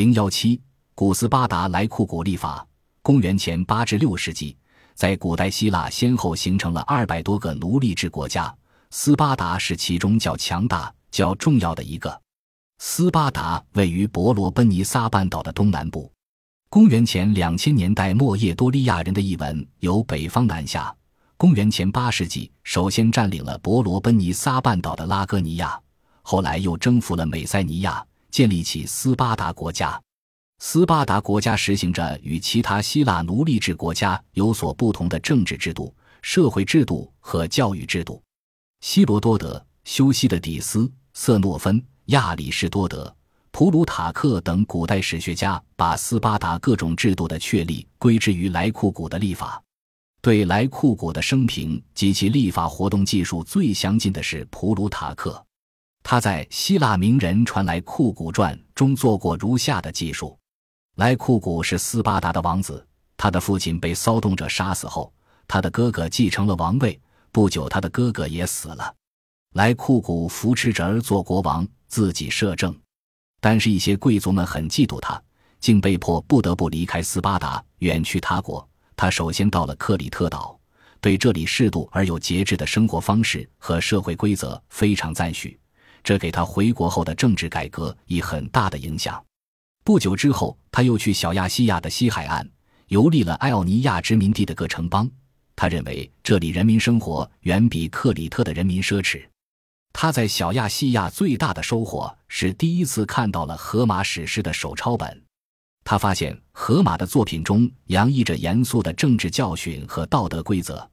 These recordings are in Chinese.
零幺七，古斯巴达莱库古历法。公元前八至六世纪，在古代希腊先后形成了二百多个奴隶制国家，斯巴达是其中较强大、较重要的一个。斯巴达位于伯罗奔尼撒半岛的东南部。公元前两千年代末，叶多利亚人的译文由北方南下。公元前八世纪，首先占领了伯罗奔尼撒半岛的拉戈尼亚，后来又征服了美塞尼亚，建立起斯巴达国家。斯巴达国家实行着与其他希腊奴隶制国家有所不同的政治制度、社会制度和教育制度。希罗多德、修昔的底斯、瑟诺芬、亚里士多德。普鲁塔克等古代史学家把斯巴达各种制度的确立归之于莱库古的历法。对莱库古的生平及其历法活动记述最详尽的是普鲁塔克，他在《希腊名人传来库古传》中做过如下的记述：莱库古是斯巴达的王子，他的父亲被骚动者杀死后，他的哥哥继承了王位。不久，他的哥哥也死了。莱库古扶持着儿做国王，自己摄政。但是，一些贵族们很嫉妒他，竟被迫不得不离开斯巴达，远去他国。他首先到了克里特岛，对这里适度而有节制的生活方式和社会规则非常赞许，这给他回国后的政治改革以很大的影响。不久之后，他又去小亚细亚的西海岸，游历了艾奥尼亚殖民地的各城邦。他认为这里人民生活远比克里特的人民奢侈。他在小亚细亚最大的收获是第一次看到了荷马史诗的手抄本。他发现荷马的作品中洋溢着严肃的政治教训和道德规则，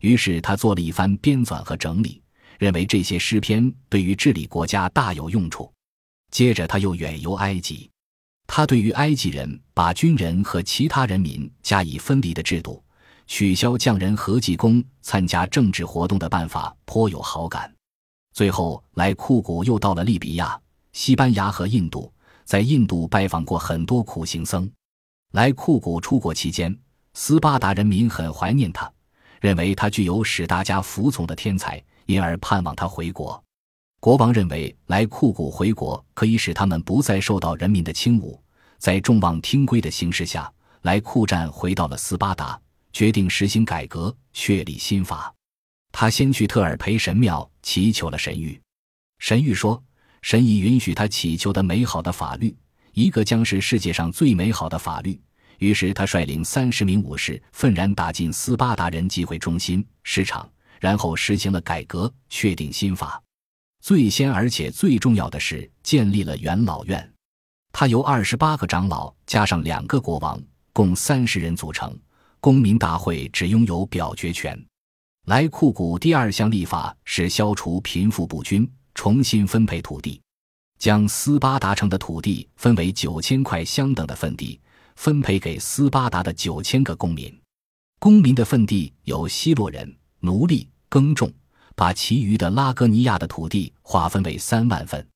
于是他做了一番编纂和整理，认为这些诗篇对于治理国家大有用处。接着他又远游埃及，他对于埃及人把军人和其他人民加以分离的制度，取消匠人和技工参加政治活动的办法颇有好感。最后，来库古又到了利比亚、西班牙和印度，在印度拜访过很多苦行僧。来库古出国期间，斯巴达人民很怀念他，认为他具有使大家服从的天才，因而盼望他回国。国王认为莱库古回国可以使他们不再受到人民的轻侮。在众望听归的形势下，莱库战回到了斯巴达，决定实行改革，确立新法。他先去特尔培神庙祈求了神谕，神谕说，神已允许他祈求的美好的法律，一个将是世界上最美好的法律。于是他率领三十名武士，愤然打进斯巴达人集会中心市场，然后实行了改革，确定新法。最先而且最重要的是建立了元老院，他由二十八个长老加上两个国王，共三十人组成。公民大会只拥有表决权。莱库古第二项立法是消除贫富不均，重新分配土地，将斯巴达城的土地分为九千块相等的份地，分配给斯巴达的九千个公民。公民的份地由希洛人奴隶耕种，把其余的拉戈尼亚的土地划分为三万份，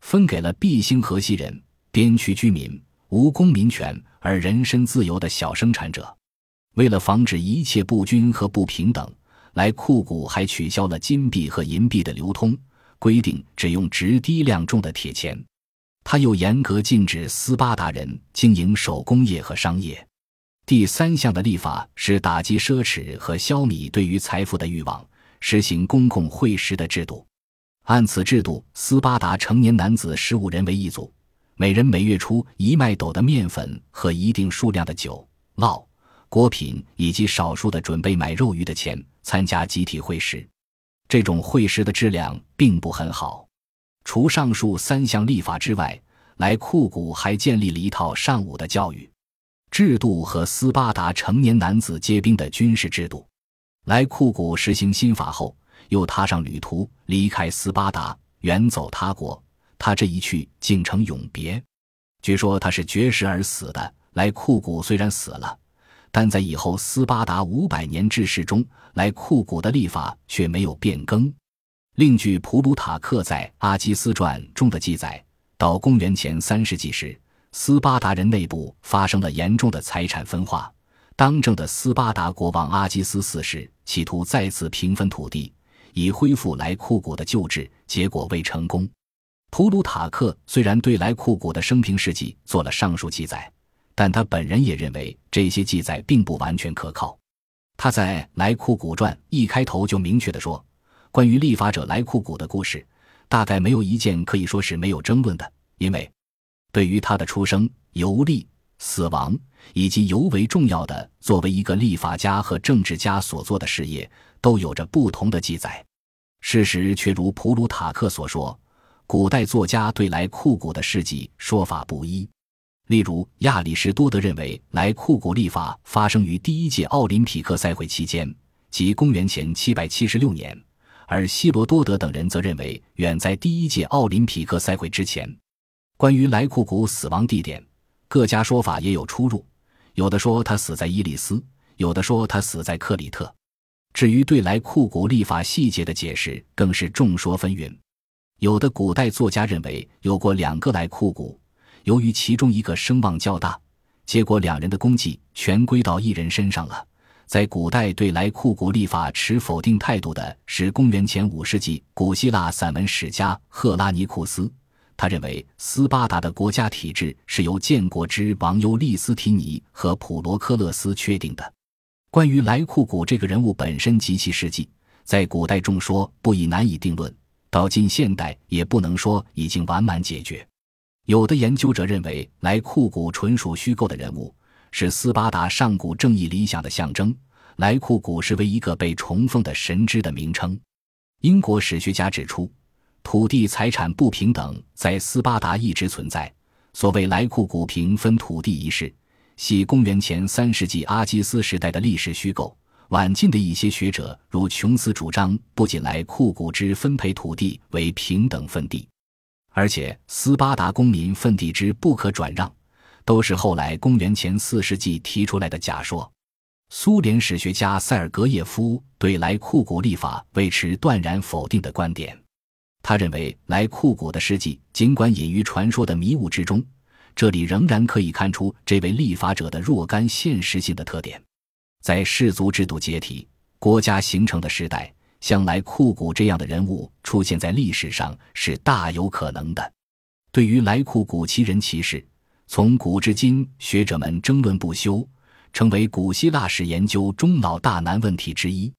分给了毕星河西人、边区居民、无公民权而人身自由的小生产者。为了防止一切不均和不平等。来库古还取消了金币和银币的流通，规定只用质低量重的铁钱。他又严格禁止斯巴达人经营手工业和商业。第三项的立法是打击奢侈和消弭对于财富的欲望，实行公共会食的制度。按此制度，斯巴达成年男子十五人为一组，每人每月出一麦斗的面粉和一定数量的酒、酪、果品以及少数的准备买肉鱼的钱。参加集体会食，这种会食的质量并不很好。除上述三项立法之外，莱库古还建立了一套尚武的教育制度和斯巴达成年男子皆兵的军事制度。莱库古实行新法后，又踏上旅途，离开斯巴达，远走他国。他这一去竟成永别。据说他是绝食而死的。莱库古虽然死了。但在以后斯巴达五百年治世中，来库古的立法却没有变更。另据普鲁塔克在《阿基斯传》中的记载，到公元前三世纪时，斯巴达人内部发生了严重的财产分化。当政的斯巴达国王阿基斯四世企图再次平分土地，以恢复来库古的旧制，结果未成功。普鲁塔克虽然对莱库古的生平事迹做了上述记载，但他本人也认为这些记载并不完全可靠。他在《莱库古传》一开头就明确地说：“关于立法者莱库古的故事，大概没有一件可以说是没有争论的，因为对于他的出生、游历、死亡以及尤为重要的作为一个立法家和政治家所做的事业，都有着不同的记载。事实却如普鲁塔克所说。”古代作家对莱库古的事迹说法不一，例如亚里士多德认为莱库古立法发生于第一届奥林匹克赛会期间，即公元前776年，而希罗多德等人则认为远在第一届奥林匹克赛会之前。关于莱库古死亡地点，各家说法也有出入，有的说他死在伊利斯，有的说他死在克里特。至于对莱库古历法细节的解释，更是众说纷纭。有的古代作家认为有过两个莱库古，由于其中一个声望较大，结果两人的功绩全归到一人身上了。在古代对莱库古历法持否定态度的是公元前五世纪古希腊散文史家赫拉尼库斯，他认为斯巴达的国家体制是由建国之王尤利斯提尼和普罗科勒斯确定的。关于莱库古这个人物本身及其事迹，在古代众说不已，难以定论。到近现代也不能说已经完满解决。有的研究者认为，莱库古纯属虚构的人物，是斯巴达上古正义理想的象征。莱库古是为一个被崇奉的神之的名称。英国史学家指出，土地财产不平等在斯巴达一直存在。所谓莱库古平分土地一事，系公元前三世纪阿基斯时代的历史虚构。晚近的一些学者，如琼斯主张，不仅来库古之分配土地为平等分地，而且斯巴达公民分地之不可转让，都是后来公元前四世纪提出来的假说。苏联史学家塞尔格耶夫对来库古立法维持断然否定的观点，他认为来库古的事迹尽管隐于传说的迷雾之中，这里仍然可以看出这位立法者的若干现实性的特点。在氏族制度解体、国家形成的时代，像来库古这样的人物出现在历史上是大有可能的。对于来库古其人其事，从古至今学者们争论不休，成为古希腊史研究中老大难问题之一。